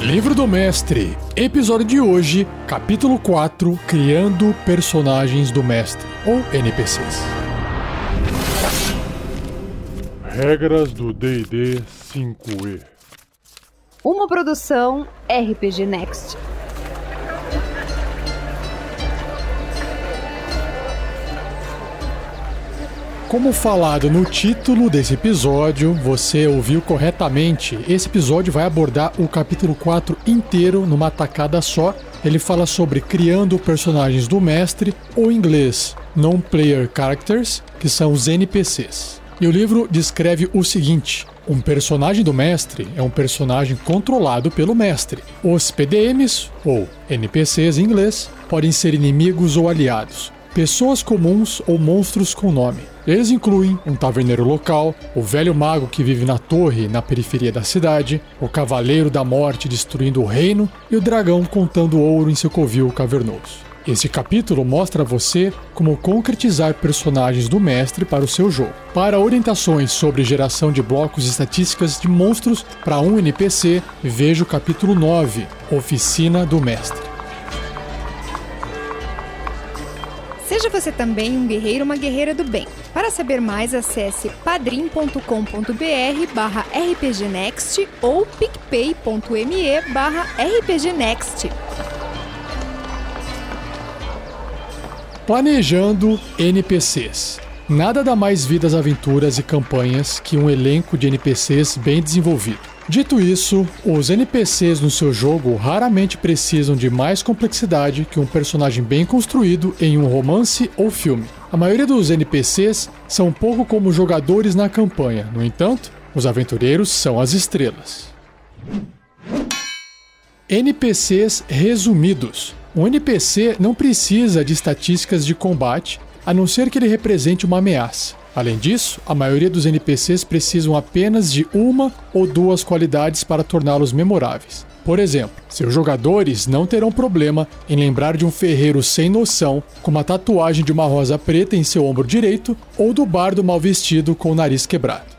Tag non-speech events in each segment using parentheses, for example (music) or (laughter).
Livro do Mestre, episódio de hoje, capítulo 4 Criando Personagens do Mestre, ou NPCs. Regras do DD 5E Uma produção RPG Next. Como falado no título desse episódio, você ouviu corretamente. Esse episódio vai abordar o capítulo 4 inteiro numa tacada só. Ele fala sobre criando personagens do mestre, ou em inglês, Non-Player Characters, que são os NPCs. E o livro descreve o seguinte: um personagem do mestre é um personagem controlado pelo mestre. Os PDMs, ou NPCs em inglês, podem ser inimigos ou aliados, pessoas comuns ou monstros com nome. Eles incluem um taverneiro local, o velho mago que vive na torre na periferia da cidade, o cavaleiro da morte destruindo o reino e o dragão contando ouro em seu covil cavernoso. Esse capítulo mostra a você como concretizar personagens do mestre para o seu jogo. Para orientações sobre geração de blocos e estatísticas de monstros para um NPC, veja o capítulo 9, Oficina do Mestre. Seja você também um guerreiro uma guerreira do bem. Para saber mais, acesse padrim.com.br barra rpgnext ou picpay.me barra rpgnext. Planejando NPCs. Nada dá mais vida às aventuras e campanhas que um elenco de NPCs bem desenvolvido. Dito isso, os NPCs no seu jogo raramente precisam de mais complexidade que um personagem bem construído em um romance ou filme. A maioria dos NPCs são um pouco como jogadores na campanha, no entanto, os aventureiros são as estrelas. NPCs resumidos. Um NPC não precisa de estatísticas de combate, a não ser que ele represente uma ameaça. Além disso, a maioria dos NPCs precisam apenas de uma ou duas qualidades para torná-los memoráveis. Por exemplo, seus jogadores não terão problema em lembrar de um ferreiro sem noção com uma tatuagem de uma rosa preta em seu ombro direito ou do bardo mal vestido com o nariz quebrado.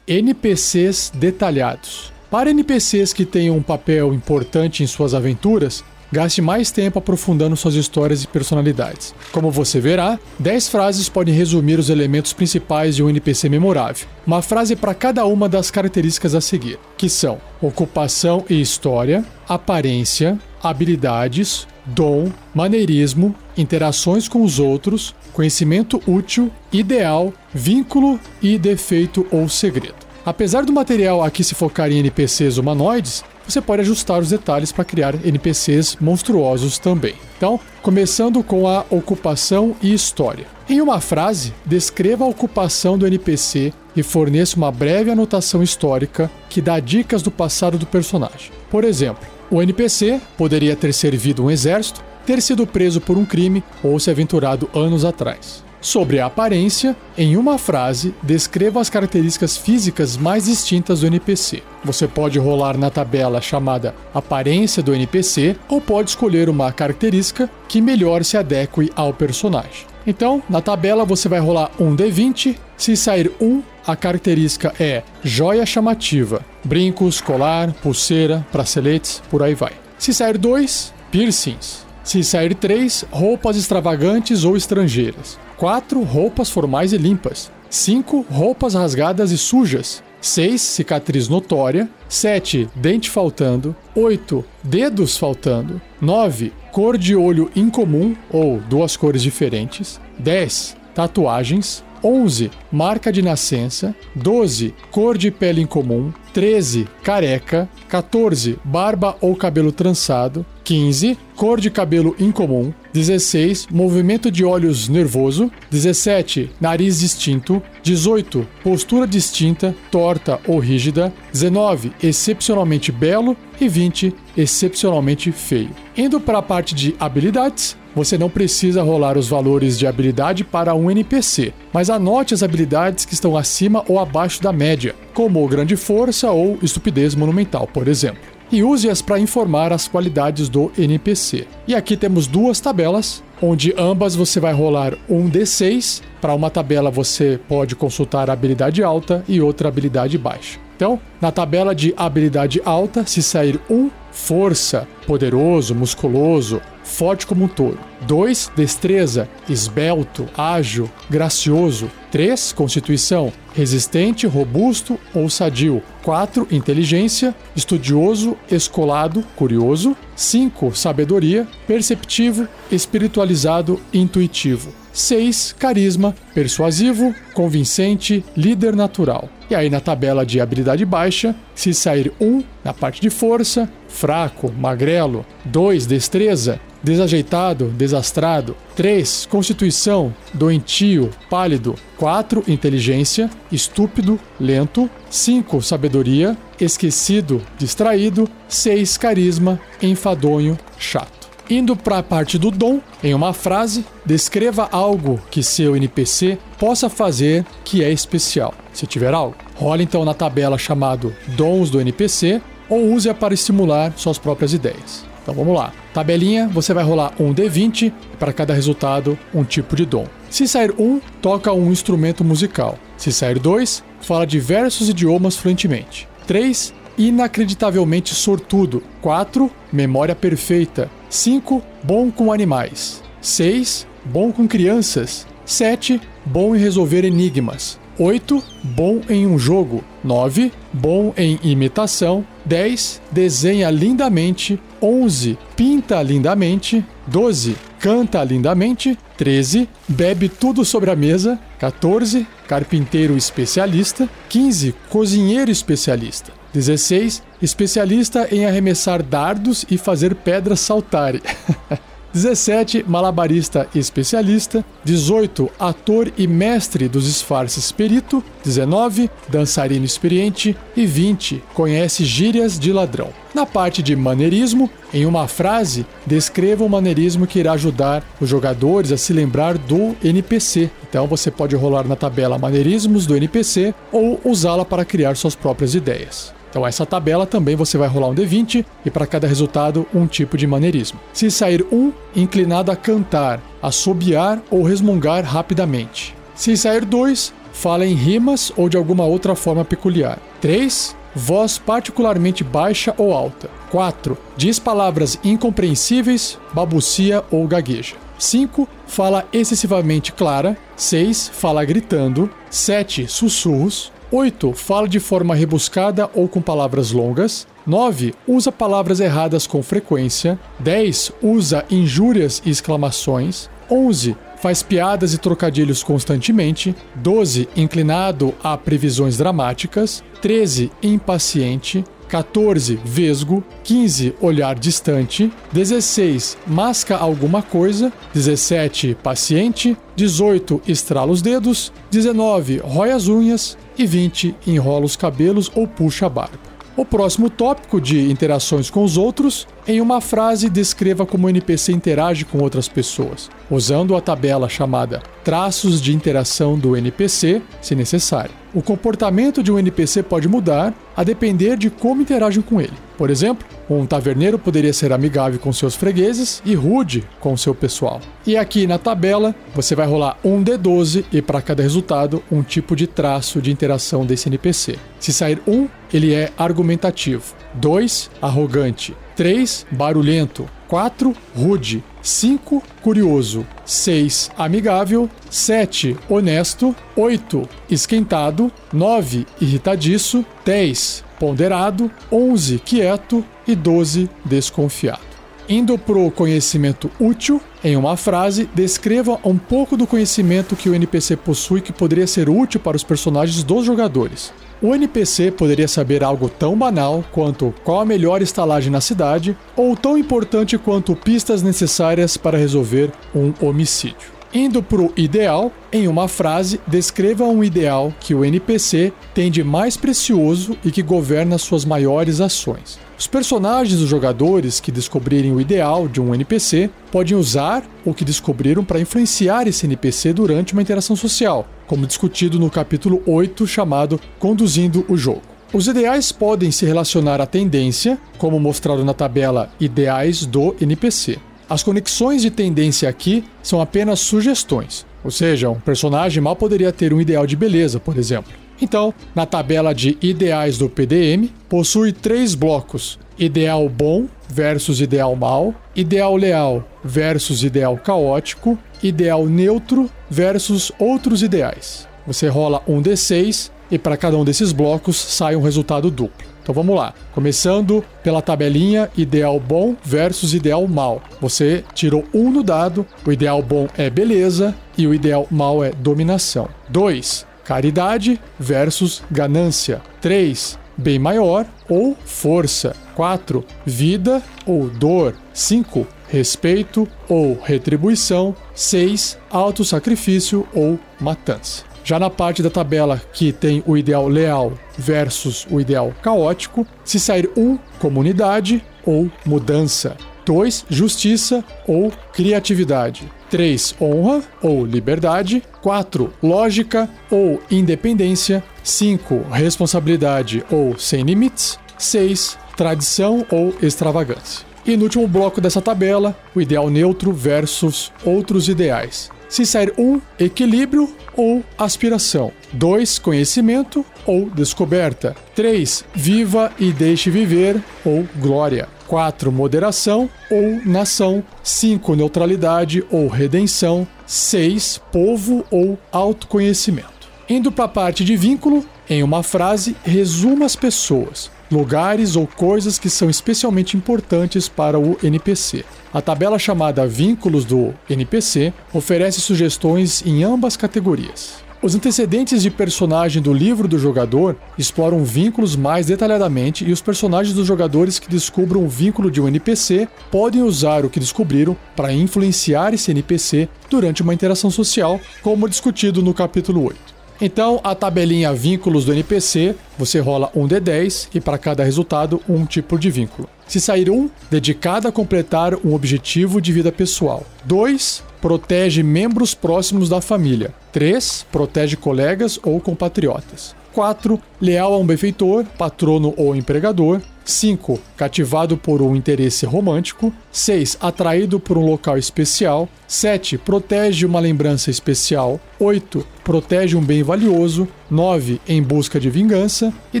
NPCs detalhados. Para NPCs que tenham um papel importante em suas aventuras, gaste mais tempo aprofundando suas histórias e personalidades. Como você verá, 10 frases podem resumir os elementos principais de um NPC memorável. Uma frase para cada uma das características a seguir, que são ocupação e história, aparência, habilidades, dom, maneirismo, interações com os outros, conhecimento útil, ideal, vínculo e defeito ou segredo. Apesar do material aqui se focar em NPCs humanoides, você pode ajustar os detalhes para criar NPCs monstruosos também. Então, começando com a ocupação e história. Em uma frase, descreva a ocupação do NPC e forneça uma breve anotação histórica que dá dicas do passado do personagem. Por exemplo, o NPC poderia ter servido um exército, ter sido preso por um crime ou se aventurado anos atrás. Sobre a aparência, em uma frase, descreva as características físicas mais distintas do NPC. Você pode rolar na tabela chamada Aparência do NPC ou pode escolher uma característica que melhor se adeque ao personagem. Então, na tabela você vai rolar um D20. Se sair um, a característica é joia chamativa, brincos, colar, pulseira, braceletes, por aí vai. Se sair dois, piercings. Se sair três, roupas extravagantes ou estrangeiras. 4. Roupas formais e limpas. 5. Roupas rasgadas e sujas. 6. Cicatriz notória. 7. Dente faltando. 8. Dedos faltando. 9. Cor de olho incomum ou duas cores diferentes. 10. Tatuagens. 11. Marca de nascença. 12. Cor de pele incomum. 13. Careca. 14. Barba ou cabelo trançado. 15. Cor de cabelo incomum. 16. Movimento de olhos nervoso. 17. Nariz distinto. 18. Postura distinta, torta ou rígida. 19. Excepcionalmente belo. E 20. Excepcionalmente feio. Indo para a parte de habilidades, você não precisa rolar os valores de habilidade para um NPC, mas anote as habilidades que estão acima ou abaixo da média, como grande força ou estupidez monumental, por exemplo. E use-as para informar as qualidades do NPC. E aqui temos duas tabelas, onde ambas você vai rolar um D6 para uma tabela você pode consultar a habilidade alta e outra habilidade baixa. Então, na tabela de habilidade alta, se sair um, força, poderoso, musculoso, forte como um touro. 2. Destreza, esbelto, ágil, gracioso. 3. Constituição, resistente, robusto ou sadio. 4. Inteligência, estudioso, escolado, curioso. 5. Sabedoria, perceptivo, espiritualizado, intuitivo. 6. Carisma, persuasivo, convincente, líder natural. E aí na tabela de habilidade baixa, se sair 1 na parte de força, fraco, magrelo, 2. Destreza, desajeitado, desastrado. 3. Constituição, doentio, pálido. 4. Inteligência, estúpido, lento. 5. Sabedoria, esquecido, distraído. 6. Carisma, enfadonho, chato. Indo para a parte do dom, em uma frase, descreva algo que seu NPC possa fazer que é especial. Se tiver algo, role então na tabela chamado Dons do NPC ou use-a para estimular suas próprias ideias. Então vamos lá. Tabelinha, você vai rolar um D20 para cada resultado um tipo de dom. Se sair um, toca um instrumento musical. Se sair dois, fala diversos idiomas fluentemente. 3. Inacreditavelmente sortudo. 4. Memória perfeita. 5. Bom com animais. 6. Bom com crianças. 7. Bom em resolver enigmas. 8. Bom em um jogo. 9. Bom em imitação. 10. Desenha lindamente. 11. Pinta lindamente. 12. Canta lindamente. 13. Bebe tudo sobre a mesa. 14. Carpinteiro especialista. 15. Cozinheiro especialista. 16. Especialista em arremessar dardos e fazer pedras saltarem. (laughs) 17, malabarista especialista. 18, ator e mestre dos disfarces perito. 19, dançarino experiente. E 20, conhece gírias de ladrão. Na parte de maneirismo, em uma frase, descreva um maneirismo que irá ajudar os jogadores a se lembrar do NPC. Então você pode rolar na tabela maneirismos do NPC ou usá-la para criar suas próprias ideias. Então essa tabela também você vai rolar um D20 e para cada resultado um tipo de maneirismo. Se sair um, inclinado a cantar, assobiar ou resmungar rapidamente. Se sair dois, fala em rimas ou de alguma outra forma peculiar. 3. Voz particularmente baixa ou alta. 4. Diz palavras incompreensíveis, babucia ou gagueja. 5. Fala excessivamente clara. 6. Fala gritando. 7. Sussurros. 8. Fala de forma rebuscada ou com palavras longas. 9. Usa palavras erradas com frequência. 10. Usa injúrias e exclamações. 11. Faz piadas e trocadilhos constantemente. 12. Inclinado a previsões dramáticas. 13. Impaciente. 14. Vesgo. 15. Olhar distante. 16. Masca alguma coisa. 17. Paciente. 18. Estrala os dedos. 19. Rói as unhas. E 20. Enrola os cabelos ou puxa a barba. O próximo tópico de interações com os outros, em uma frase descreva como o NPC interage com outras pessoas, usando a tabela chamada Traços de interação do NPC, se necessário. O comportamento de um NPC pode mudar a depender de como interagem com ele. Por exemplo, um taverneiro poderia ser amigável com seus fregueses e rude com seu pessoal. E aqui na tabela, você vai rolar um D12 e para cada resultado, um tipo de traço de interação desse NPC. Se sair um, ele é argumentativo. 2, arrogante. 3, barulhento. 4, rude. 5, curioso. 6, amigável. 7, honesto. 8, esquentado. 9, irritadiço. 10, ponderado. 11, quieto. E 12, desconfiado. Indo para o conhecimento útil, em uma frase, descreva um pouco do conhecimento que o NPC possui que poderia ser útil para os personagens dos jogadores. O NPC poderia saber algo tão banal quanto qual a melhor estalagem na cidade, ou tão importante quanto pistas necessárias para resolver um homicídio. Indo para o ideal, em uma frase, descreva um ideal que o NPC tem de mais precioso e que governa suas maiores ações. Os personagens dos jogadores que descobrirem o ideal de um NPC podem usar o que descobriram para influenciar esse NPC durante uma interação social, como discutido no capítulo 8 chamado Conduzindo o Jogo. Os ideais podem se relacionar à tendência, como mostrado na tabela Ideais do NPC. As conexões de tendência aqui são apenas sugestões. Ou seja, um personagem mal poderia ter um ideal de beleza, por exemplo. Então, na tabela de ideais do PDM, possui três blocos: ideal bom versus ideal mal, ideal leal versus ideal caótico, ideal neutro versus outros ideais. Você rola um D6 e para cada um desses blocos sai um resultado duplo. Então vamos lá. Começando pela tabelinha ideal bom versus ideal mal. Você tirou um no dado, o ideal bom é beleza e o ideal mal é dominação. 2. Caridade versus ganância. 3. Bem maior ou força. 4. Vida ou dor. 5. Respeito ou retribuição. 6. Autossacrifício ou matança. Já na parte da tabela que tem o ideal leal versus o ideal caótico, se sair um, comunidade ou mudança. 2. Justiça ou criatividade. 3. Honra ou liberdade. 4. Lógica ou independência. 5. Responsabilidade ou sem limites. 6. Tradição ou extravagância. E no último bloco dessa tabela, o ideal neutro versus outros ideais. Se sair um, equilíbrio ou aspiração. 2. Conhecimento ou descoberta. 3. Viva e deixe viver ou glória. 4. Moderação ou nação. 5. Neutralidade ou redenção. 6. Povo ou autoconhecimento. Indo para a parte de vínculo, em uma frase, resuma as pessoas, lugares ou coisas que são especialmente importantes para o NPC. A tabela chamada Vínculos do NPC oferece sugestões em ambas categorias. Os antecedentes de personagem do livro do jogador exploram vínculos mais detalhadamente e os personagens dos jogadores que descubram o vínculo de um NPC podem usar o que descobriram para influenciar esse NPC durante uma interação social, como discutido no capítulo 8. Então, a tabelinha vínculos do NPC, você rola um D10 e para cada resultado, um tipo de vínculo. Se sair um, dedicado a completar um objetivo de vida pessoal. 2. Protege membros próximos da família. 3. Protege colegas ou compatriotas. 4. Leal a um benfeitor, patrono ou empregador. 5. Cativado por um interesse romântico. 6. Atraído por um local especial. 7. Protege uma lembrança especial. 8. Protege um bem valioso. 9. Em busca de vingança. E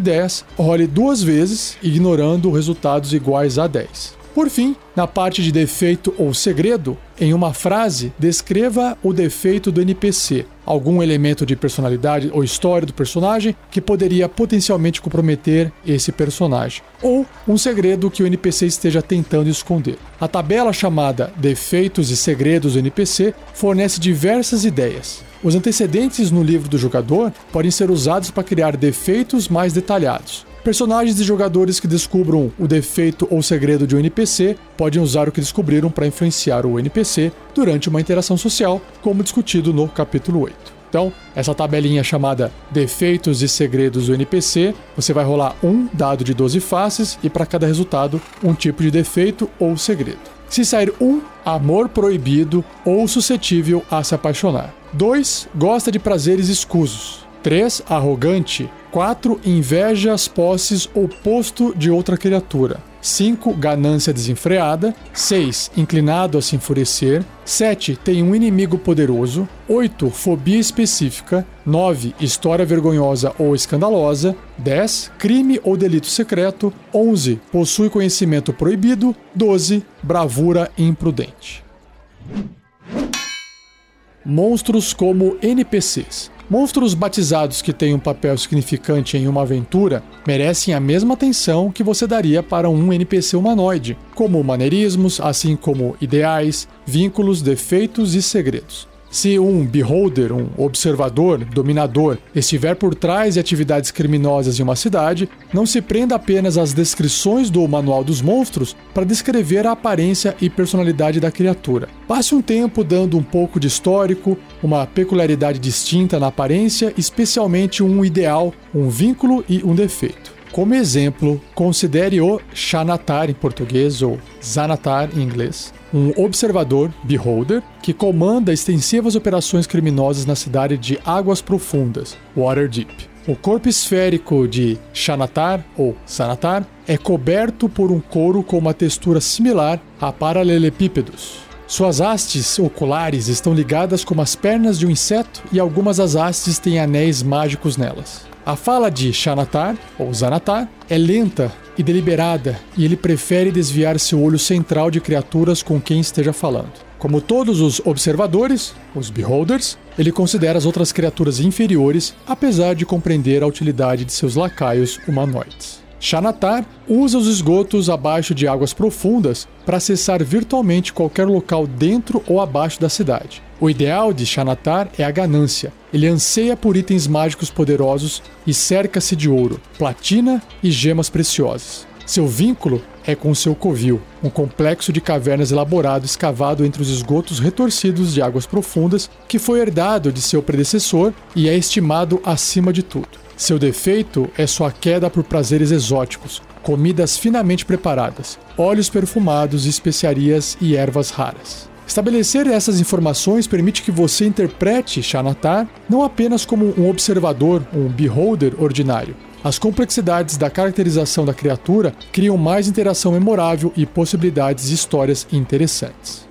10. Role duas vezes, ignorando resultados iguais a 10. Por fim, na parte de defeito ou segredo, em uma frase, descreva o defeito do NPC, algum elemento de personalidade ou história do personagem que poderia potencialmente comprometer esse personagem, ou um segredo que o NPC esteja tentando esconder. A tabela chamada Defeitos e Segredos do NPC fornece diversas ideias. Os antecedentes no livro do jogador podem ser usados para criar defeitos mais detalhados. Personagens e jogadores que descubram o defeito ou segredo de um NPC podem usar o que descobriram para influenciar o NPC durante uma interação social, como discutido no capítulo 8. Então, essa tabelinha chamada Defeitos e Segredos do NPC, você vai rolar um dado de 12 faces e para cada resultado, um tipo de defeito ou segredo. Se sair um, amor proibido ou suscetível a se apaixonar. 2. Gosta de prazeres escusos. 3. Arrogante. 4. Inveja as posses ou posto de outra criatura. 5. Ganância desenfreada. 6. Inclinado a se enfurecer. 7. Tem um inimigo poderoso. 8. Fobia específica. 9. História vergonhosa ou escandalosa. 10. Crime ou delito secreto. 11. Possui conhecimento proibido. 12. Bravura imprudente. Monstros como NPCs. Monstros batizados que têm um papel significante em uma aventura merecem a mesma atenção que você daria para um NPC humanoide, como maneirismos, assim como ideais, vínculos, defeitos e segredos. Se um beholder, um observador, dominador, estiver por trás de atividades criminosas em uma cidade, não se prenda apenas às descrições do Manual dos Monstros para descrever a aparência e personalidade da criatura. Passe um tempo dando um pouco de histórico, uma peculiaridade distinta na aparência, especialmente um ideal, um vínculo e um defeito. Como exemplo, considere o Xanatar em português ou Zanatar em inglês, um observador, beholder, que comanda extensivas operações criminosas na cidade de Águas Profundas, Waterdeep. O corpo esférico de Xanatar ou Sanatar é coberto por um couro com uma textura similar a paralelepípedos. Suas hastes oculares estão ligadas como as pernas de um inseto e algumas das hastes têm anéis mágicos nelas. A fala de Xanatar, ou Zanatar, é lenta e deliberada, e ele prefere desviar seu olho central de criaturas com quem esteja falando. Como todos os observadores, os beholders, ele considera as outras criaturas inferiores, apesar de compreender a utilidade de seus lacaios humanoides. Xanatar usa os esgotos abaixo de águas profundas para acessar virtualmente qualquer local dentro ou abaixo da cidade. O ideal de Xanatar é a ganância. Ele anseia por itens mágicos poderosos e cerca-se de ouro, platina e gemas preciosas. Seu vínculo é com seu covil, um complexo de cavernas elaborado escavado entre os esgotos retorcidos de águas profundas que foi herdado de seu predecessor e é estimado acima de tudo. Seu defeito é sua queda por prazeres exóticos, comidas finamente preparadas, óleos perfumados, especiarias e ervas raras. Estabelecer essas informações permite que você interprete Xanatar não apenas como um observador, um beholder ordinário. As complexidades da caracterização da criatura criam mais interação memorável e possibilidades de histórias interessantes.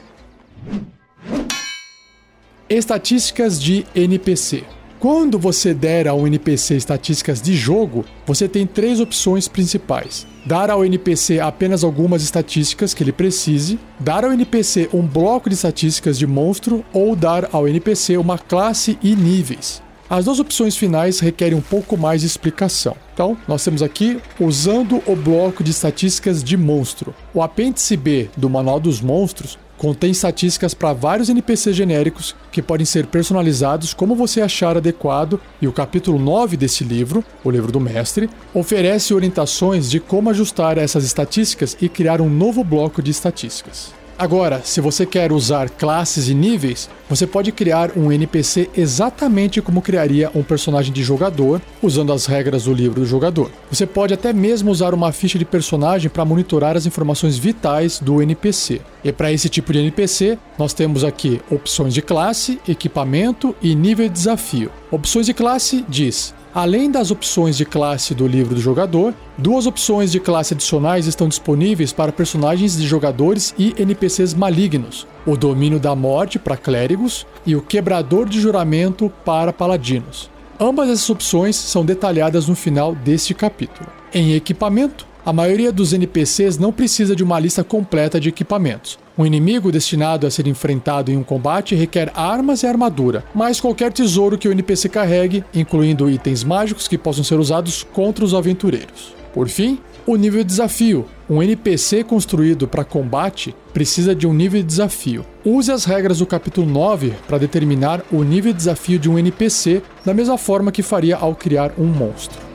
Estatísticas de NPC quando você der ao NPC estatísticas de jogo, você tem três opções principais: dar ao NPC apenas algumas estatísticas que ele precise, dar ao NPC um bloco de estatísticas de monstro ou dar ao NPC uma classe e níveis. As duas opções finais requerem um pouco mais de explicação. Então, nós temos aqui usando o bloco de estatísticas de monstro. O apêndice B do Manual dos Monstros Contém estatísticas para vários NPCs genéricos que podem ser personalizados como você achar adequado, e o capítulo 9 desse livro, o livro do mestre, oferece orientações de como ajustar essas estatísticas e criar um novo bloco de estatísticas. Agora, se você quer usar classes e níveis, você pode criar um NPC exatamente como criaria um personagem de jogador, usando as regras do livro do jogador. Você pode até mesmo usar uma ficha de personagem para monitorar as informações vitais do NPC. E para esse tipo de NPC, nós temos aqui opções de classe, equipamento e nível de desafio. Opções de classe diz Além das opções de classe do livro do jogador, duas opções de classe adicionais estão disponíveis para personagens de jogadores e NPCs malignos: o Domínio da Morte para clérigos e o Quebrador de Juramento para paladinos. Ambas essas opções são detalhadas no final deste capítulo. Em equipamento, a maioria dos NPCs não precisa de uma lista completa de equipamentos. Um inimigo destinado a ser enfrentado em um combate requer armas e armadura, mas qualquer tesouro que o NPC carregue, incluindo itens mágicos que possam ser usados contra os aventureiros. Por fim, o nível de desafio. Um NPC construído para combate precisa de um nível de desafio. Use as regras do capítulo 9 para determinar o nível de desafio de um NPC, da mesma forma que faria ao criar um monstro.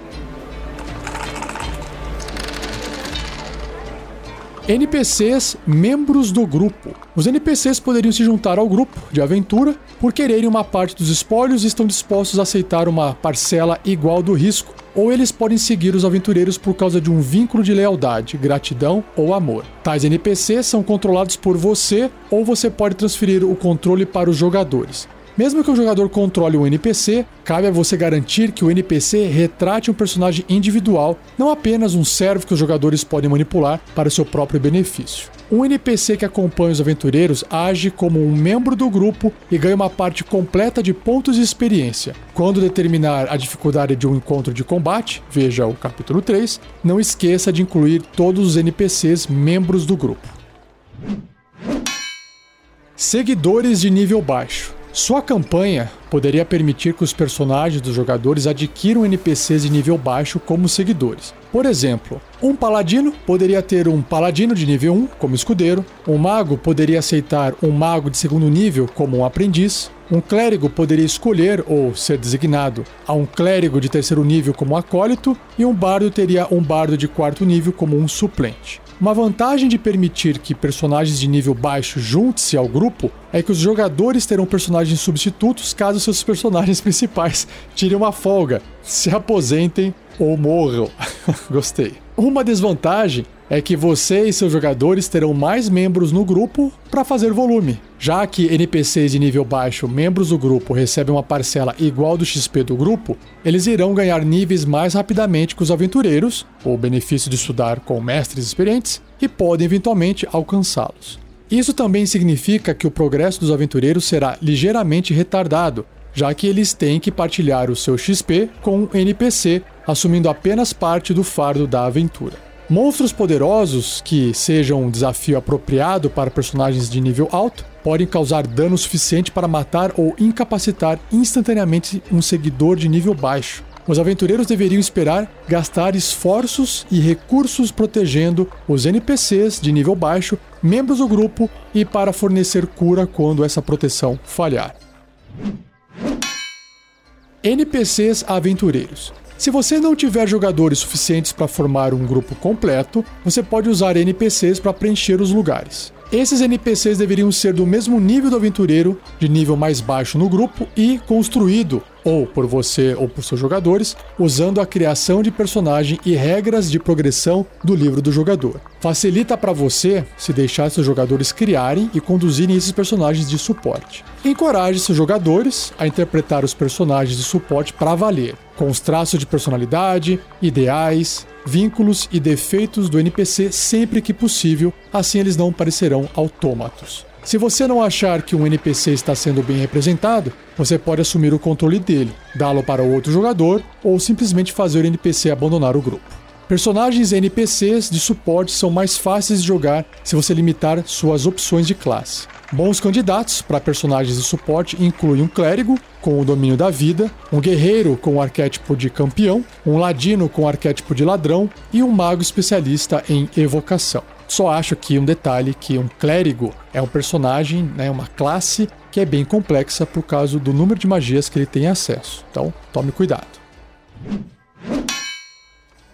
NPCs membros do grupo. Os NPCs poderiam se juntar ao grupo de aventura por quererem uma parte dos espólios e estão dispostos a aceitar uma parcela igual do risco, ou eles podem seguir os aventureiros por causa de um vínculo de lealdade, gratidão ou amor. Tais NPCs são controlados por você ou você pode transferir o controle para os jogadores. Mesmo que o jogador controle um NPC, cabe a você garantir que o NPC retrate um personagem individual, não apenas um servo que os jogadores podem manipular para seu próprio benefício. Um NPC que acompanha os aventureiros age como um membro do grupo e ganha uma parte completa de pontos de experiência. Quando determinar a dificuldade de um encontro de combate, veja o capítulo 3, não esqueça de incluir todos os NPCs membros do grupo. Seguidores de nível baixo. Sua campanha poderia permitir que os personagens dos jogadores adquiram NPCs de nível baixo como seguidores. Por exemplo, um paladino poderia ter um paladino de nível 1 como escudeiro, um mago poderia aceitar um mago de segundo nível como um aprendiz, um clérigo poderia escolher ou ser designado a um clérigo de terceiro nível como acólito, e um bardo teria um bardo de quarto nível como um suplente. Uma vantagem de permitir que personagens de nível baixo juntem-se ao grupo é que os jogadores terão personagens substitutos caso seus personagens (laughs) principais tirem uma folga, se aposentem ou morram. (laughs) Gostei. Uma desvantagem é que você e seus jogadores terão mais membros no grupo para fazer volume. Já que NPCs de nível baixo, membros do grupo, recebem uma parcela igual do XP do grupo, eles irão ganhar níveis mais rapidamente que os aventureiros, o benefício de estudar com mestres experientes, e podem eventualmente alcançá-los. Isso também significa que o progresso dos aventureiros será ligeiramente retardado, já que eles têm que partilhar o seu XP com um NPC, assumindo apenas parte do fardo da aventura. Monstros poderosos, que sejam um desafio apropriado para personagens de nível alto, podem causar dano suficiente para matar ou incapacitar instantaneamente um seguidor de nível baixo. Os aventureiros deveriam esperar gastar esforços e recursos protegendo os NPCs de nível baixo, membros do grupo e para fornecer cura quando essa proteção falhar. NPCs aventureiros. Se você não tiver jogadores suficientes para formar um grupo completo, você pode usar NPCs para preencher os lugares. Esses NPCs deveriam ser do mesmo nível do aventureiro, de nível mais baixo no grupo e construído ou por você ou por seus jogadores, usando a criação de personagem e regras de progressão do livro do jogador. Facilita para você se deixar seus jogadores criarem e conduzirem esses personagens de suporte. Encoraje seus jogadores a interpretar os personagens de suporte para valer, com os traços de personalidade, ideais, vínculos e defeitos do NPC sempre que possível, assim eles não parecerão autômatos. Se você não achar que um NPC está sendo bem representado, você pode assumir o controle dele, dá-lo para outro jogador ou simplesmente fazer o NPC abandonar o grupo. Personagens NPCs de suporte são mais fáceis de jogar se você limitar suas opções de classe. Bons candidatos para personagens de suporte incluem um clérigo, com o domínio da vida, um guerreiro com o arquétipo de campeão, um ladino com o arquétipo de ladrão e um mago especialista em evocação. Só acho aqui um detalhe que um clérigo é um personagem, né, uma classe que é bem complexa por causa do número de magias que ele tem acesso. Então, tome cuidado.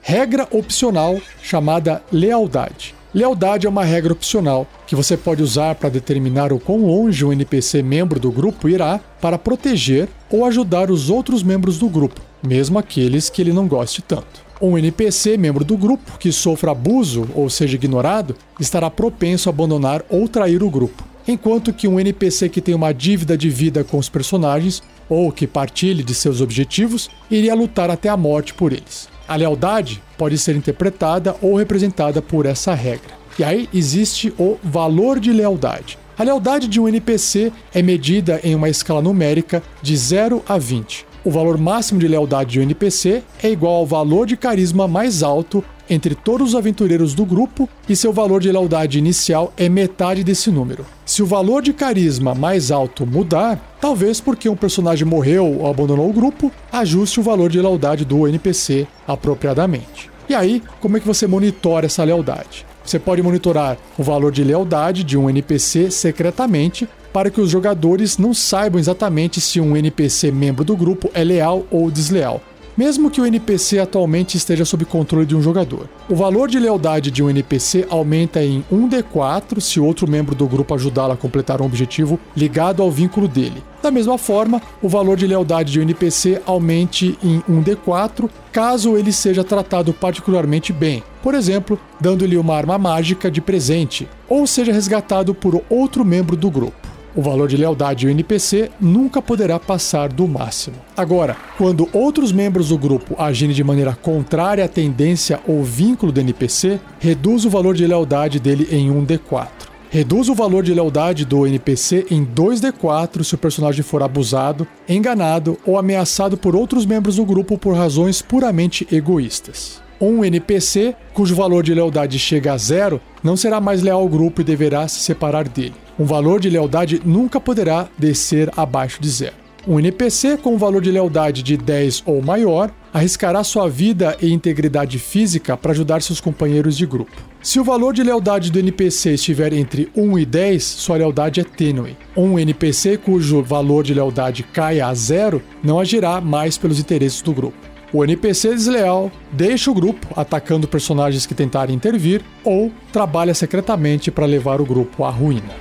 Regra opcional chamada lealdade. Lealdade é uma regra opcional que você pode usar para determinar o quão longe um NPC membro do grupo irá para proteger ou ajudar os outros membros do grupo, mesmo aqueles que ele não goste tanto. Um NPC membro do grupo que sofra abuso ou seja ignorado estará propenso a abandonar ou trair o grupo, enquanto que um NPC que tem uma dívida de vida com os personagens ou que partilhe de seus objetivos iria lutar até a morte por eles. A lealdade pode ser interpretada ou representada por essa regra. E aí existe o valor de lealdade. A lealdade de um NPC é medida em uma escala numérica de 0 a 20 o valor máximo de lealdade de um NPC é igual ao valor de carisma mais alto entre todos os aventureiros do grupo e seu valor de lealdade inicial é metade desse número. Se o valor de carisma mais alto mudar, talvez porque um personagem morreu ou abandonou o grupo, ajuste o valor de lealdade do NPC apropriadamente. E aí, como é que você monitora essa lealdade? Você pode monitorar o valor de lealdade de um NPC secretamente para que os jogadores não saibam exatamente se um NPC membro do grupo é leal ou desleal, mesmo que o NPC atualmente esteja sob controle de um jogador. O valor de lealdade de um NPC aumenta em 1d4 se outro membro do grupo ajudá-lo a completar um objetivo ligado ao vínculo dele. Da mesma forma, o valor de lealdade de um NPC aumente em 1d4 caso ele seja tratado particularmente bem, por exemplo, dando-lhe uma arma mágica de presente, ou seja resgatado por outro membro do grupo. O valor de lealdade do NPC nunca poderá passar do máximo. Agora, quando outros membros do grupo agirem de maneira contrária à tendência ou vínculo do NPC, reduz o valor de lealdade dele em 1d4. Reduz o valor de lealdade do NPC em 2d4 se o personagem for abusado, enganado ou ameaçado por outros membros do grupo por razões puramente egoístas. Um NPC cujo valor de lealdade chega a zero não será mais leal ao grupo e deverá se separar dele. Um valor de lealdade nunca poderá descer abaixo de zero. Um NPC com um valor de lealdade de 10 ou maior arriscará sua vida e integridade física para ajudar seus companheiros de grupo. Se o valor de lealdade do NPC estiver entre 1 e 10, sua lealdade é tênue. Um NPC cujo valor de lealdade caia a zero não agirá mais pelos interesses do grupo. O NPC desleal deixa o grupo atacando personagens que tentarem intervir ou trabalha secretamente para levar o grupo à ruína.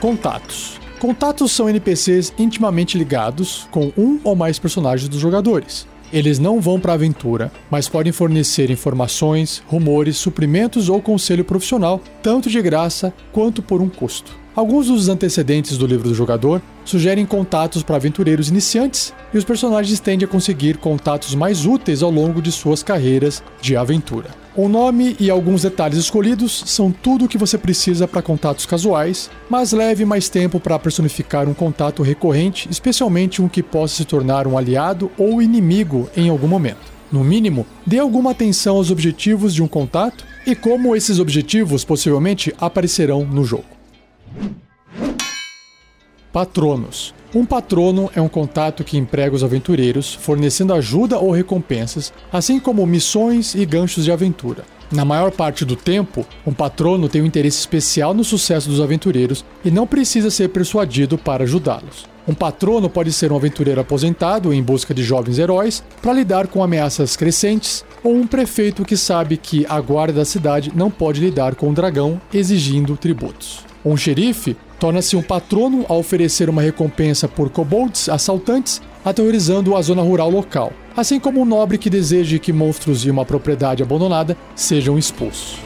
Contatos. Contatos são NPCs intimamente ligados com um ou mais personagens dos jogadores. Eles não vão para a aventura, mas podem fornecer informações, rumores, suprimentos ou conselho profissional, tanto de graça quanto por um custo. Alguns dos antecedentes do livro do jogador sugerem contatos para aventureiros iniciantes, e os personagens tendem a conseguir contatos mais úteis ao longo de suas carreiras de aventura. O nome e alguns detalhes escolhidos são tudo o que você precisa para contatos casuais, mas leve mais tempo para personificar um contato recorrente, especialmente um que possa se tornar um aliado ou inimigo em algum momento. No mínimo, dê alguma atenção aos objetivos de um contato e como esses objetivos possivelmente aparecerão no jogo. Patronos. Um patrono é um contato que emprega os aventureiros, fornecendo ajuda ou recompensas, assim como missões e ganchos de aventura. Na maior parte do tempo, um patrono tem um interesse especial no sucesso dos aventureiros e não precisa ser persuadido para ajudá-los. Um patrono pode ser um aventureiro aposentado em busca de jovens heróis para lidar com ameaças crescentes, ou um prefeito que sabe que a guarda da cidade não pode lidar com um dragão exigindo tributos. Um xerife torna-se um patrono ao oferecer uma recompensa por kobolds assaltantes aterrorizando a zona rural local, assim como um nobre que deseje que monstros de uma propriedade abandonada sejam expulsos.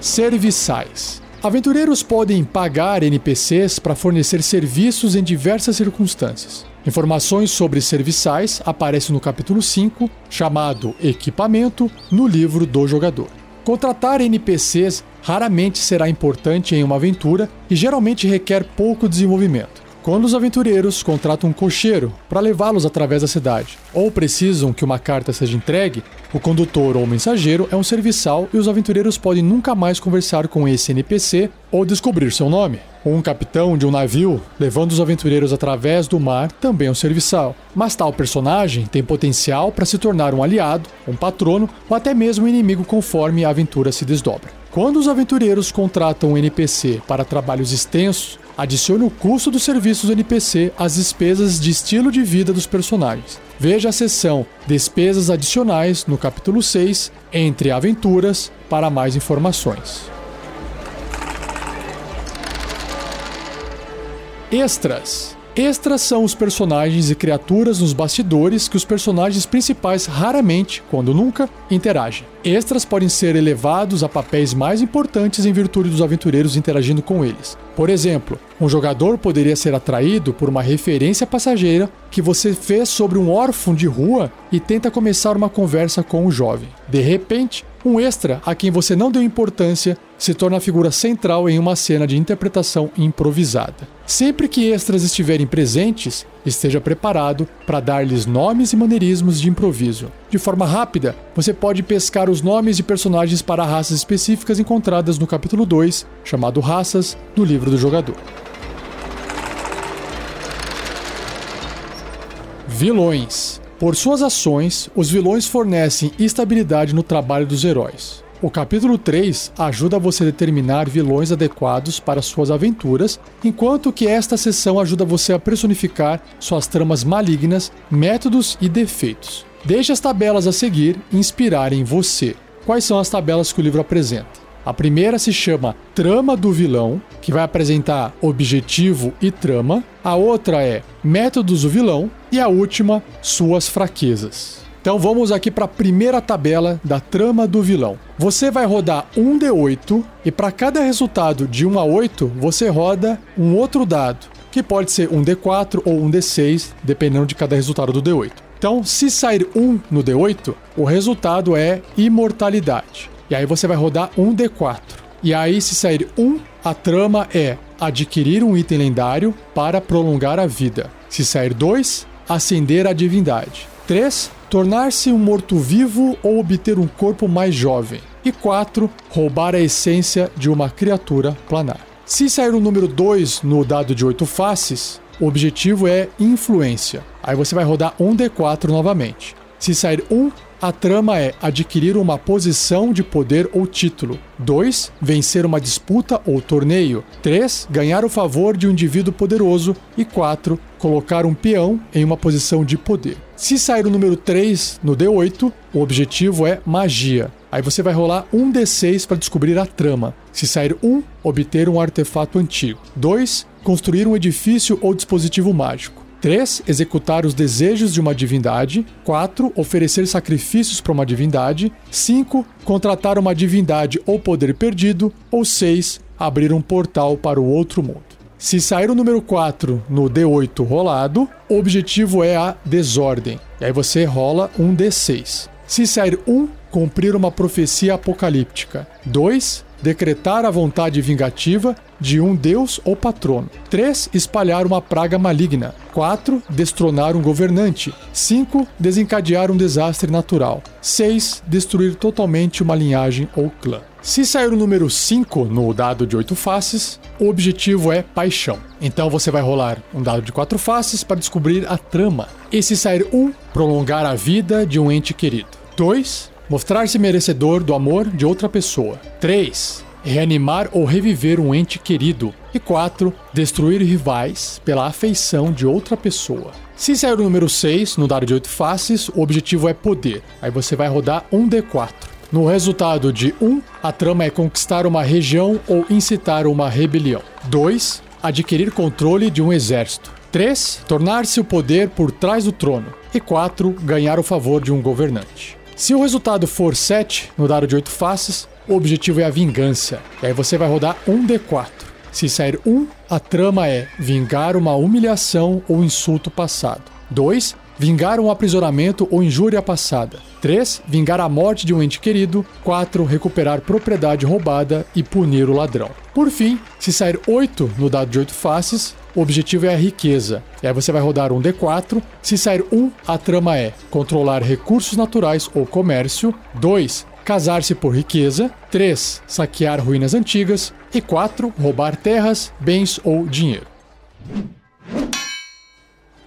Serviçais. Aventureiros podem pagar NPCs para fornecer serviços em diversas circunstâncias. Informações sobre serviçais aparecem no capítulo 5, chamado Equipamento, no livro do jogador. Contratar NPCs raramente será importante em uma aventura e geralmente requer pouco desenvolvimento. Quando os aventureiros contratam um cocheiro para levá-los através da cidade, ou precisam que uma carta seja entregue, o condutor ou mensageiro é um serviçal e os aventureiros podem nunca mais conversar com esse NPC ou descobrir seu nome. Um capitão de um navio levando os aventureiros através do mar também é um serviçal. Mas tal personagem tem potencial para se tornar um aliado, um patrono ou até mesmo um inimigo conforme a aventura se desdobra. Quando os aventureiros contratam um NPC para trabalhos extensos, adicione o custo dos serviços do NPC às despesas de estilo de vida dos personagens. Veja a seção Despesas Adicionais no capítulo 6, entre aventuras, para mais informações. Extras Extras são os personagens e criaturas nos bastidores que os personagens principais raramente, quando nunca, interagem. Extras podem ser elevados a papéis mais importantes em virtude dos aventureiros interagindo com eles. Por exemplo, um jogador poderia ser atraído por uma referência passageira que você fez sobre um órfão de rua e tenta começar uma conversa com o jovem. De repente, um extra a quem você não deu importância se torna a figura central em uma cena de interpretação improvisada. Sempre que extras estiverem presentes, esteja preparado para dar-lhes nomes e maneirismos de improviso. De forma rápida, você pode pescar os nomes de personagens para raças específicas encontradas no capítulo 2, chamado Raças, do livro do jogador. Vilões por suas ações, os vilões fornecem estabilidade no trabalho dos heróis. O capítulo 3 ajuda você a determinar vilões adequados para suas aventuras, enquanto que esta seção ajuda você a personificar suas tramas malignas, métodos e defeitos. Deixe as tabelas a seguir inspirarem você. Quais são as tabelas que o livro apresenta? A primeira se chama Trama do Vilão, que vai apresentar objetivo e trama. A outra é Métodos do Vilão. E a última, Suas Fraquezas. Então vamos aqui para a primeira tabela da trama do vilão. Você vai rodar um D8 e para cada resultado de 1 a 8, você roda um outro dado, que pode ser um D4 ou um D6, dependendo de cada resultado do D8. Então, se sair 1 no D8, o resultado é imortalidade. E aí você vai rodar um D4. E aí, se sair um, a trama é adquirir um item lendário para prolongar a vida. Se sair dois, ascender a divindade. 3. Tornar-se um morto-vivo ou obter um corpo mais jovem. E 4. Roubar a essência de uma criatura planar. Se sair o número 2 no dado de 8 faces, o objetivo é influência. Aí você vai rodar um D4 novamente. Se sair um, a trama é adquirir uma posição de poder ou título. 2. Vencer uma disputa ou torneio. 3. Ganhar o favor de um indivíduo poderoso. E 4. Colocar um peão em uma posição de poder. Se sair o número 3 no D8, o objetivo é magia. Aí você vai rolar um D6 para descobrir a trama. Se sair 1, obter um artefato antigo. 2. Construir um edifício ou dispositivo mágico. 3. Executar os desejos de uma divindade. 4. Oferecer sacrifícios para uma divindade. 5. Contratar uma divindade ou poder perdido. Ou 6. Abrir um portal para o outro mundo. Se sair o número 4 no D8 rolado, o objetivo é a desordem. E aí você rola um D6. Se sair 1, cumprir uma profecia apocalíptica. 2, decretar a vontade vingativa de um deus ou patrono. 3. Espalhar uma praga maligna. 4. Destronar um governante. 5. Desencadear um desastre natural. 6. Destruir totalmente uma linhagem ou clã. Se sair o número 5 no dado de 8 faces, o objetivo é paixão. Então você vai rolar um dado de 4 faces para descobrir a trama. E se sair 1, prolongar a vida de um ente querido. 2. Mostrar-se merecedor do amor de outra pessoa. 3. Reanimar ou reviver um ente querido. E 4. Destruir rivais pela afeição de outra pessoa. Se sair o número 6 no dado de 8 faces, o objetivo é poder. Aí você vai rodar um D4. No resultado de 1, a trama é conquistar uma região ou incitar uma rebelião. 2. Adquirir controle de um exército. 3. Tornar-se o poder por trás do trono. E 4. Ganhar o favor de um governante. Se o resultado for 7 no dado de 8 faces, o objetivo é a vingança. E aí você vai rodar um D4. Se sair 1, a trama é vingar uma humilhação ou insulto passado. 2. Vingar um aprisionamento ou injúria passada. 3. Vingar a morte de um ente querido. 4. Recuperar propriedade roubada e punir o ladrão. Por fim, se sair 8 no dado de 8 faces, o objetivo é a riqueza. E aí você vai rodar um D4. Se sair um, a trama é controlar recursos naturais ou comércio. 2. Casar-se por riqueza. 3. Saquear ruínas antigas. E 4. Roubar terras, bens ou dinheiro.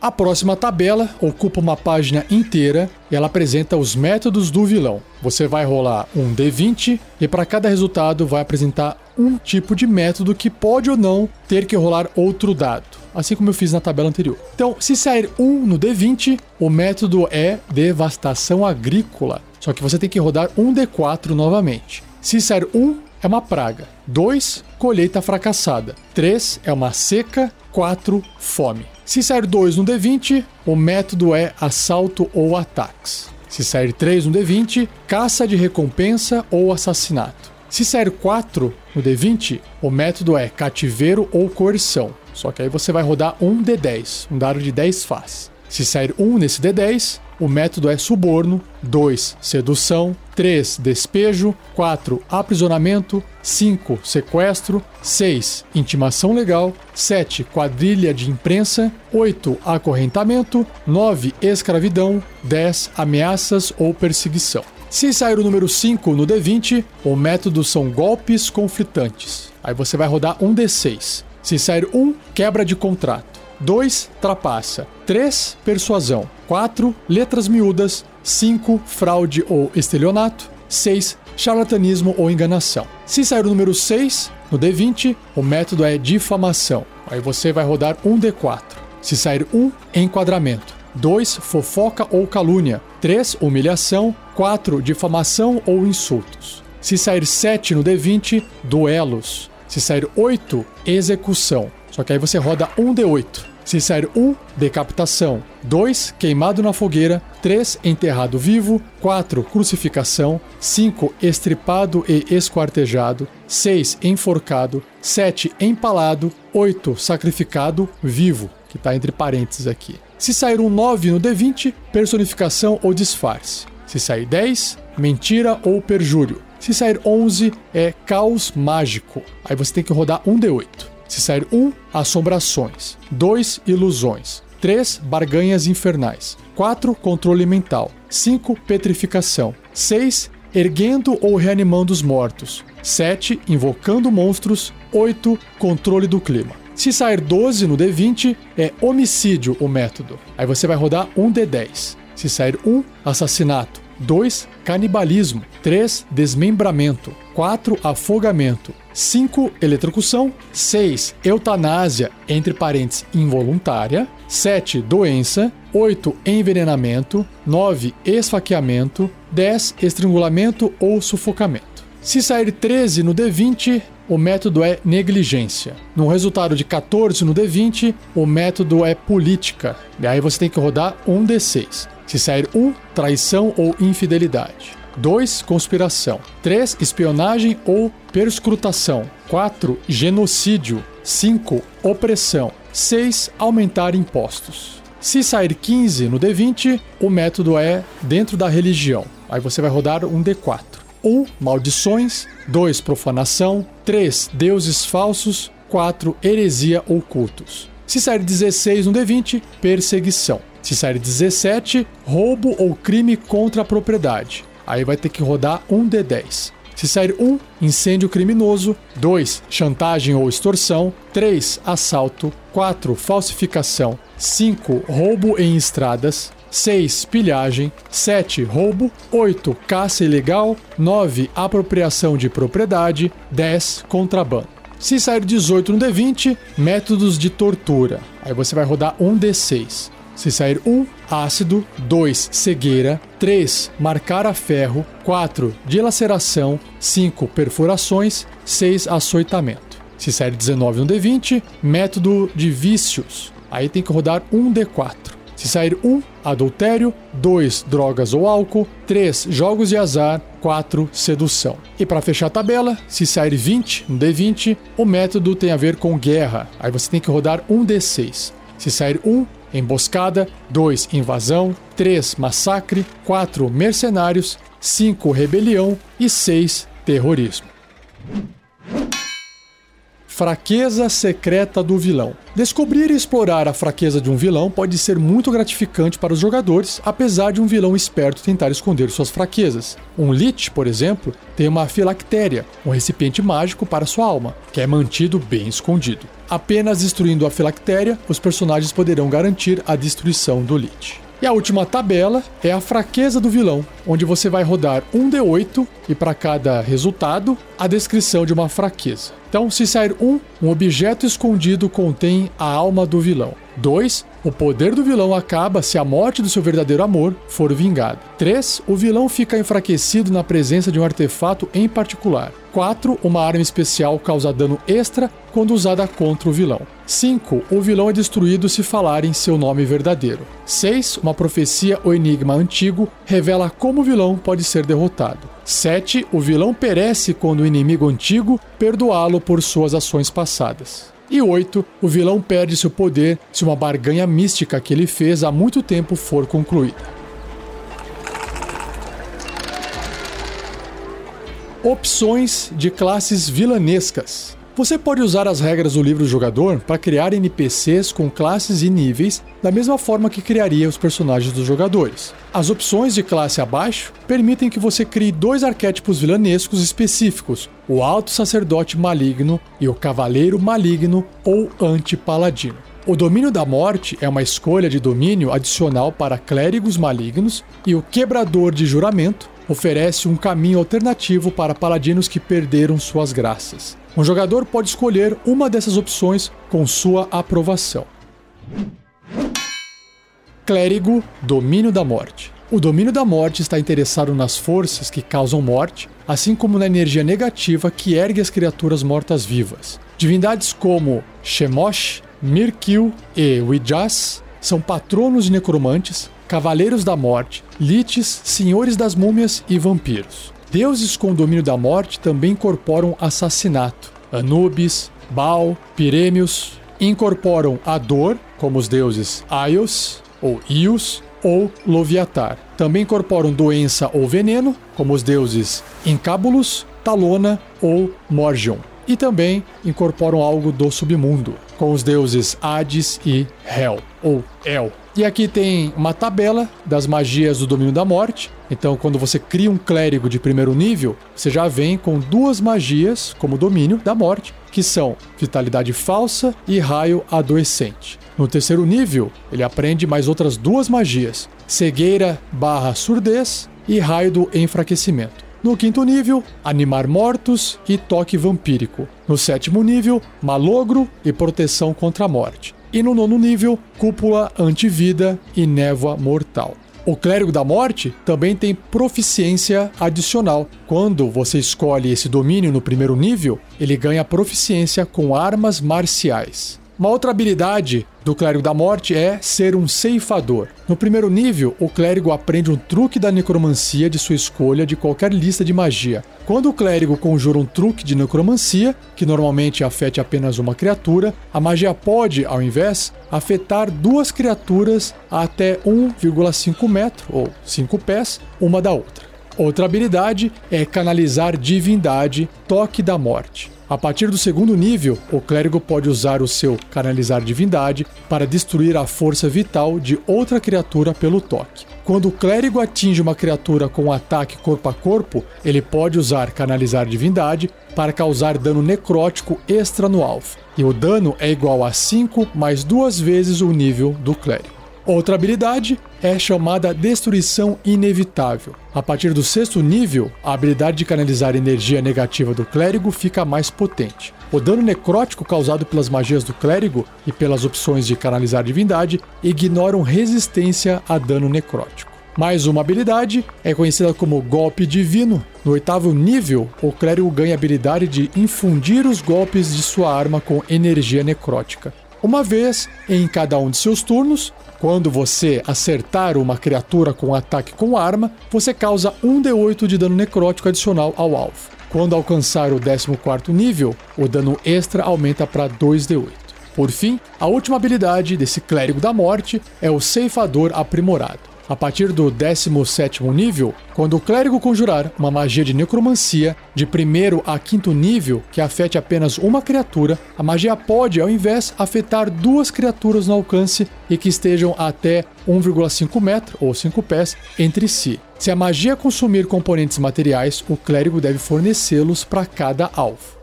A próxima tabela ocupa uma página inteira e ela apresenta os métodos do vilão. Você vai rolar um D20 e para cada resultado vai apresentar um tipo de método que pode ou não ter que rolar outro dado, assim como eu fiz na tabela anterior. Então, se sair um no D20, o método é devastação agrícola. Só que você tem que rodar um D4 novamente. Se sair um, é uma praga. 2, colheita fracassada. 3 é uma seca. 4, fome. Se sair 2 no D20, o método é assalto ou ataques. Se sair 3 no D20, caça de recompensa ou assassinato. Se sair 4 no D20, o método é cativeiro ou coerção. Só que aí você vai rodar um D10, um dado de 10 faces. Se sair 1 nesse D10, o método é suborno, 2 sedução, 3 despejo, 4 aprisionamento, 5 sequestro, 6 intimação legal, 7 quadrilha de imprensa, 8 acorrentamento, 9 escravidão, 10 ameaças ou perseguição. Se sair o número 5 no D20, o método são golpes conflitantes. Aí você vai rodar um D6. Se sair 1, quebra de contrato. 2. Trapaça. 3. Persuasão. 4. Letras miúdas. 5. Fraude ou estelionato. 6. Charlatanismo ou enganação. Se sair o número 6 no D20, o método é difamação. Aí você vai rodar um D4. Se sair 1, enquadramento. 2. Fofoca ou calúnia. 3. Humilhação. 4. Difamação ou insultos. Se sair 7 no D20, duelos. Se sair 8, execução. Só que aí você roda um D8. Se sair 1, decapitação. 2, queimado na fogueira. 3, enterrado vivo. 4, crucificação. 5, estripado e esquartejado. 6, enforcado. 7, empalado. 8, sacrificado vivo, que está entre parênteses aqui. Se sair um 9 no D20, personificação ou disfarce. Se sair 10, mentira ou perjúrio. Se sair 11, é caos mágico. Aí você tem que rodar um D8. Se sair 1, assombrações. 2, ilusões. 3, barganhas infernais. 4, controle mental. 5, petrificação. 6, erguendo ou reanimando os mortos. 7, invocando monstros. 8, controle do clima. Se sair 12 no D20, é homicídio o método. Aí você vai rodar um D10. Se sair 1, assassinato. 2. Canibalismo. 3. Desmembramento. 4. Afogamento. 5. Eletrocução. 6. Eutanásia, entre parênteses, involuntária. 7. Doença. 8. Envenenamento. 9. Esfaqueamento. 10. Estrangulamento ou sufocamento. Se sair 13 no D20, o método é negligência. No resultado de 14 no D20, o método é política. E aí você tem que rodar um D6. Se sair 1, traição ou infidelidade. 2. Conspiração. 3. Espionagem ou perscrutação. 4. Genocídio. 5. Opressão. 6. Aumentar impostos. Se sair 15 no D20, o método é dentro da religião. Aí você vai rodar um D4. 1. Maldições. 2. Profanação. 3. Deuses falsos. 4. Heresia ou cultos. Se sair 16 no D20, perseguição. Se sair 17, roubo ou crime contra a propriedade. Aí vai ter que rodar um D10. Se sair 1, incêndio criminoso. 2, chantagem ou extorsão. 3, assalto. 4, falsificação. 5, roubo em estradas. 6. Pilhagem. 7. Roubo. 8. Caça ilegal. 9. Apropriação de propriedade. 10. Contrabando. Se sair 18 no D20, métodos de tortura. Aí você vai rodar um D6. Se sair 1, ácido, 2, cegueira, 3, marcar a ferro, 4, dilaceração, 5, perfurações, 6, açoitamento. Se sair 19 no D20, método de vícios. Aí tem que rodar 1 D4. Se sair 1, adultério, 2, drogas ou álcool, 3, jogos de azar, 4, sedução. E para fechar a tabela, se sair 20 no D20, o método tem a ver com guerra. Aí você tem que rodar 1 D6. Se sair 1, emboscada, 2. invasão, 3. massacre, 4. mercenários, 5. rebelião e 6. terrorismo. Fraqueza secreta do vilão. Descobrir e explorar a fraqueza de um vilão pode ser muito gratificante para os jogadores, apesar de um vilão esperto tentar esconder suas fraquezas. Um Lich, por exemplo, tem uma filactéria, um recipiente mágico para sua alma, que é mantido bem escondido. Apenas destruindo a filactéria, os personagens poderão garantir a destruição do Lich. E a última tabela é a fraqueza do vilão, onde você vai rodar um D8 e para cada resultado, a descrição de uma fraqueza. Então, se sair um, um objeto escondido contém a alma do vilão. 2. O poder do vilão acaba se a morte do seu verdadeiro amor for vingada. 3. O vilão fica enfraquecido na presença de um artefato em particular. 4. Uma arma especial causa dano extra quando usada contra o vilão. 5. O vilão é destruído se falarem seu nome verdadeiro. 6. Uma profecia ou enigma antigo revela como o vilão pode ser derrotado. 7. O vilão perece quando o inimigo antigo perdoá-lo por suas ações passadas. E 8. O vilão perde seu poder se uma barganha mística que ele fez há muito tempo for concluída. Opções de classes vilanescas. Você pode usar as regras do livro do jogador para criar NPCs com classes e níveis da mesma forma que criaria os personagens dos jogadores. As opções de classe abaixo permitem que você crie dois arquétipos vilanescos específicos: o Alto Sacerdote Maligno e o Cavaleiro Maligno ou Anti-Paladino. O domínio da morte é uma escolha de domínio adicional para clérigos malignos e o quebrador de juramento oferece um caminho alternativo para paladinos que perderam suas graças. Um jogador pode escolher uma dessas opções com sua aprovação. Clérigo Domínio da Morte. O domínio da morte está interessado nas forças que causam morte, assim como na energia negativa que ergue as criaturas mortas-vivas. Divindades como Shemosh, Mirkil e Wijas são patronos de necromantes, cavaleiros da morte, liches, senhores das múmias e vampiros. Deuses com domínio da morte também incorporam assassinato. Anubis, Baal, Pirêmios incorporam a dor, como os deuses Aios ou Ios ou Loviatar. Também incorporam doença ou veneno, como os deuses Incábulos, Talona ou Morgion. E também incorporam algo do submundo, com os deuses Hades e Hel, ou El. E aqui tem uma tabela das magias do domínio da morte. Então, quando você cria um clérigo de primeiro nível, você já vem com duas magias como domínio da morte, que são vitalidade falsa e raio adoecente. No terceiro nível, ele aprende mais outras duas magias: cegueira barra surdez e raio do enfraquecimento. No quinto nível, animar mortos e toque vampírico. No sétimo nível, malogro e proteção contra a morte. E no nono nível, cúpula antivida e névoa mortal. O Clérigo da Morte também tem proficiência adicional. Quando você escolhe esse domínio no primeiro nível, ele ganha proficiência com armas marciais. Uma outra habilidade do Clérigo da Morte é ser um ceifador. No primeiro nível, o clérigo aprende um truque da necromancia de sua escolha de qualquer lista de magia. Quando o clérigo conjura um truque de necromancia, que normalmente afete apenas uma criatura, a magia pode, ao invés, afetar duas criaturas a até 1,5 metro ou 5 pés uma da outra. Outra habilidade é canalizar divindade, toque da morte. A partir do segundo nível, o clérigo pode usar o seu canalizar divindade para destruir a força vital de outra criatura pelo toque. Quando o clérigo atinge uma criatura com um ataque corpo a corpo, ele pode usar canalizar divindade para causar dano necrótico extra no alvo. E o dano é igual a 5 mais duas vezes o nível do clérigo. Outra habilidade é chamada Destruição Inevitável. A partir do sexto nível, a habilidade de canalizar energia negativa do clérigo fica mais potente. O dano necrótico causado pelas magias do clérigo e pelas opções de canalizar divindade ignoram resistência a dano necrótico. Mais uma habilidade é conhecida como Golpe Divino. No oitavo nível, o clérigo ganha a habilidade de infundir os golpes de sua arma com energia necrótica. Uma vez em cada um de seus turnos, quando você acertar uma criatura com um ataque com arma, você causa 1d8 de dano necrótico adicional ao alvo. Quando alcançar o 14 nível, o dano extra aumenta para 2d8. Por fim, a última habilidade desse clérigo da morte é o ceifador aprimorado. A partir do 17 nível, quando o clérigo conjurar uma magia de necromancia de primeiro a quinto nível que afete apenas uma criatura, a magia pode, ao invés, afetar duas criaturas no alcance e que estejam até 1,5 metro ou 5 pés entre si. Se a magia consumir componentes materiais, o clérigo deve fornecê-los para cada alvo.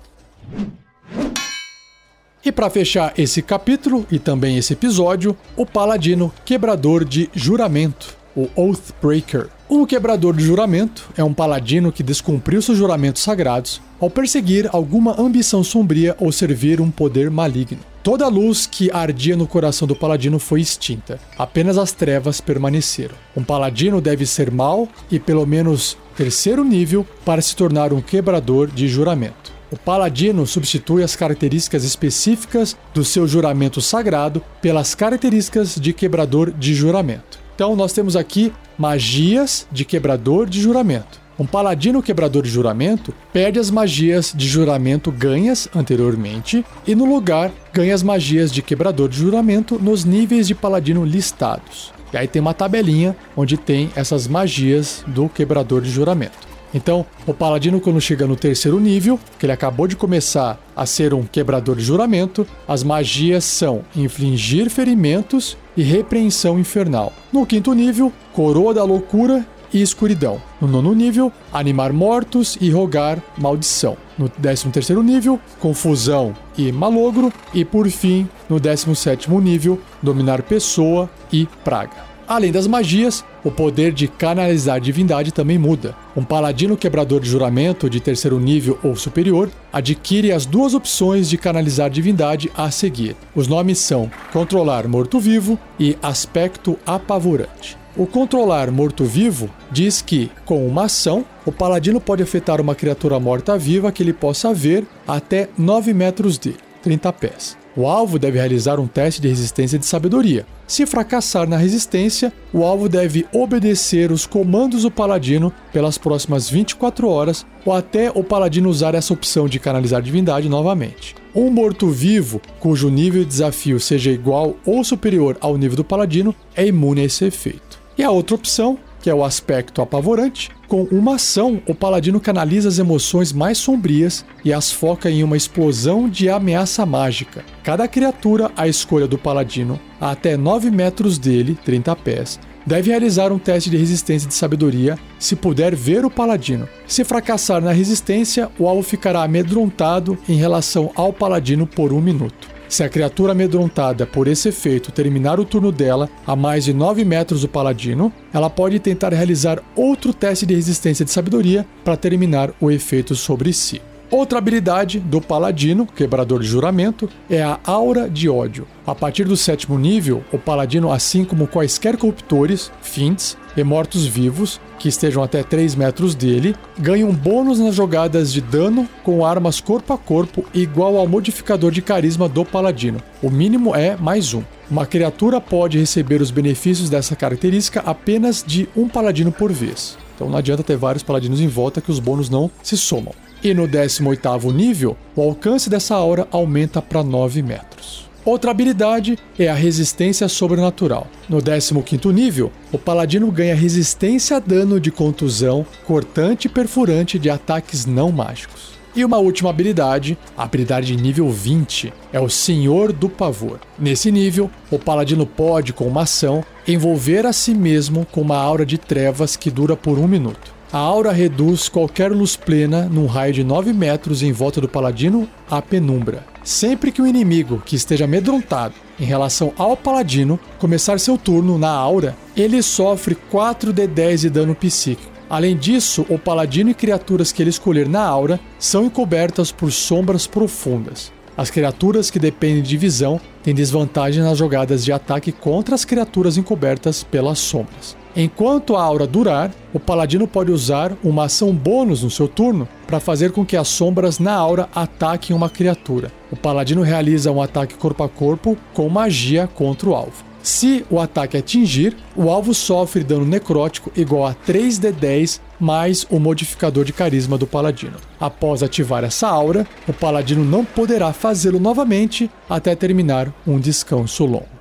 E para fechar esse capítulo e também esse episódio, o Paladino Quebrador de Juramento, o Oathbreaker. Um quebrador de juramento é um paladino que descumpriu seus juramentos sagrados ao perseguir alguma ambição sombria ou servir um poder maligno. Toda a luz que ardia no coração do paladino foi extinta, apenas as trevas permaneceram. Um paladino deve ser mau e pelo menos terceiro nível para se tornar um quebrador de juramento. O paladino substitui as características específicas do seu juramento sagrado pelas características de quebrador de juramento. Então nós temos aqui magias de quebrador de juramento. Um paladino quebrador de juramento perde as magias de juramento ganhas anteriormente e no lugar ganha as magias de quebrador de juramento nos níveis de paladino listados. E aí tem uma tabelinha onde tem essas magias do quebrador de juramento. Então, o paladino, quando chega no terceiro nível, que ele acabou de começar a ser um quebrador de juramento, as magias são infligir ferimentos e repreensão infernal. No quinto nível, coroa da loucura e escuridão. No nono nível, animar mortos e rogar maldição. No décimo terceiro nível, confusão e malogro. E por fim, no décimo sétimo nível, dominar pessoa e praga. Além das magias, o poder de canalizar divindade também muda. Um paladino quebrador de juramento de terceiro nível ou superior adquire as duas opções de canalizar divindade a seguir. Os nomes são Controlar Morto-Vivo e Aspecto Apavorante. O controlar morto-vivo diz que, com uma ação, o paladino pode afetar uma criatura morta-viva que ele possa ver até 9 metros de 30 pés. O alvo deve realizar um teste de resistência de sabedoria. Se fracassar na resistência, o alvo deve obedecer os comandos do paladino pelas próximas 24 horas ou até o paladino usar essa opção de canalizar divindade novamente. Um morto-vivo cujo nível de desafio seja igual ou superior ao nível do paladino é imune a esse efeito. E a outra opção que é o aspecto apavorante, com uma ação, o paladino canaliza as emoções mais sombrias e as foca em uma explosão de ameaça mágica. Cada criatura à escolha do paladino, a até 9 metros dele, 30 pés, deve realizar um teste de resistência de sabedoria se puder ver o paladino. Se fracassar na resistência, o alvo ficará amedrontado em relação ao paladino por um minuto. Se a criatura amedrontada por esse efeito terminar o turno dela a mais de 9 metros do paladino, ela pode tentar realizar outro teste de resistência de sabedoria para terminar o efeito sobre si. Outra habilidade do Paladino, quebrador de juramento, é a Aura de Ódio. A partir do sétimo nível, o Paladino, assim como quaisquer corruptores, fins e mortos-vivos, que estejam até 3 metros dele, ganham bônus nas jogadas de dano com armas corpo a corpo igual ao modificador de carisma do paladino. O mínimo é mais um. Uma criatura pode receber os benefícios dessa característica apenas de um paladino por vez. Então não adianta ter vários paladinos em volta que os bônus não se somam. E no 18º nível, o alcance dessa aura aumenta para 9 metros. Outra habilidade é a resistência sobrenatural. No 15º nível, o paladino ganha resistência a dano de contusão, cortante e perfurante de ataques não mágicos. E uma última habilidade, a habilidade de nível 20, é o Senhor do Pavor. Nesse nível, o paladino pode, com uma ação, envolver a si mesmo com uma aura de trevas que dura por um minuto. A aura reduz qualquer luz plena num raio de 9 metros em volta do paladino à penumbra. Sempre que o inimigo que esteja amedrontado em relação ao paladino começar seu turno na aura, ele sofre 4d10 de dano psíquico. Além disso, o paladino e criaturas que ele escolher na aura são encobertas por sombras profundas. As criaturas que dependem de visão têm desvantagem nas jogadas de ataque contra as criaturas encobertas pelas sombras. Enquanto a aura durar, o paladino pode usar uma ação bônus no seu turno para fazer com que as sombras na aura ataquem uma criatura. O paladino realiza um ataque corpo a corpo com magia contra o alvo. Se o ataque atingir, o alvo sofre dano necrótico igual a 3d10 mais o modificador de carisma do paladino. Após ativar essa aura, o paladino não poderá fazê-lo novamente até terminar um descanso longo.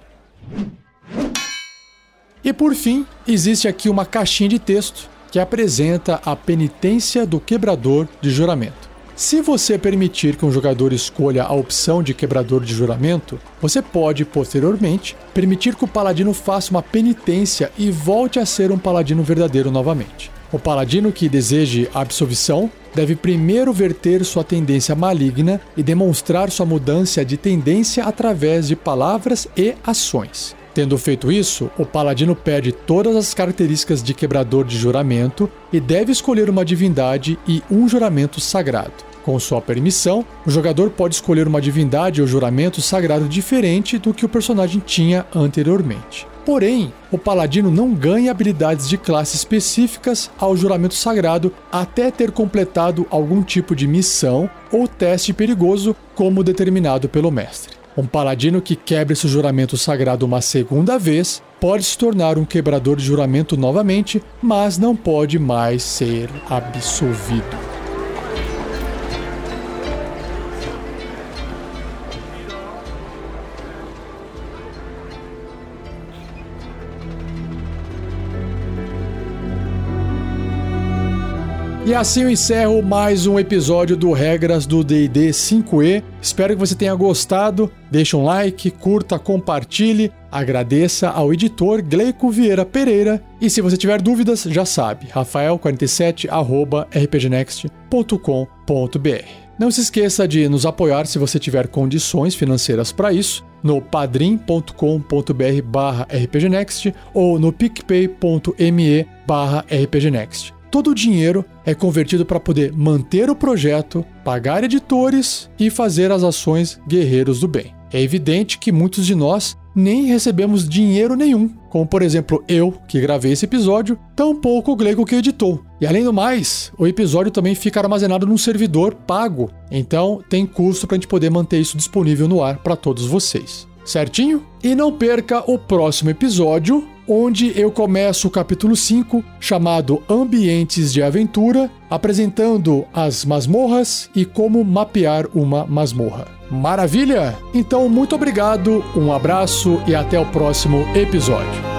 E por fim, existe aqui uma caixinha de texto que apresenta a penitência do quebrador de juramento. Se você permitir que um jogador escolha a opção de quebrador de juramento, você pode, posteriormente, permitir que o paladino faça uma penitência e volte a ser um paladino verdadeiro novamente. O paladino que deseje a absolvição deve primeiro verter sua tendência maligna e demonstrar sua mudança de tendência através de palavras e ações. Tendo feito isso, o paladino perde todas as características de quebrador de juramento e deve escolher uma divindade e um juramento sagrado. Com sua permissão, o jogador pode escolher uma divindade ou juramento sagrado diferente do que o personagem tinha anteriormente. Porém, o paladino não ganha habilidades de classe específicas ao juramento sagrado até ter completado algum tipo de missão ou teste perigoso, como determinado pelo mestre. Um paladino que quebre esse juramento sagrado uma segunda vez pode se tornar um quebrador de juramento novamente, mas não pode mais ser absolvido. E assim eu encerro mais um episódio do Regras do D&D 5e. Espero que você tenha gostado. Deixe um like, curta, compartilhe. Agradeça ao editor Gleico Vieira Pereira. E se você tiver dúvidas, já sabe, rafael47@rpgnext.com.br. Não se esqueça de nos apoiar se você tiver condições financeiras para isso no padrim.com.br/rpgnext ou no picpay.me/rpgnext todo o dinheiro é convertido para poder manter o projeto, pagar editores e fazer as ações Guerreiros do Bem. É evidente que muitos de nós nem recebemos dinheiro nenhum, como por exemplo eu, que gravei esse episódio, tampouco o Gleico que editou. E além do mais, o episódio também fica armazenado num servidor pago, então tem custo para a gente poder manter isso disponível no ar para todos vocês. Certinho? E não perca o próximo episódio, onde eu começo o capítulo 5, chamado Ambientes de Aventura, apresentando as masmorras e como mapear uma masmorra. Maravilha? Então, muito obrigado, um abraço e até o próximo episódio.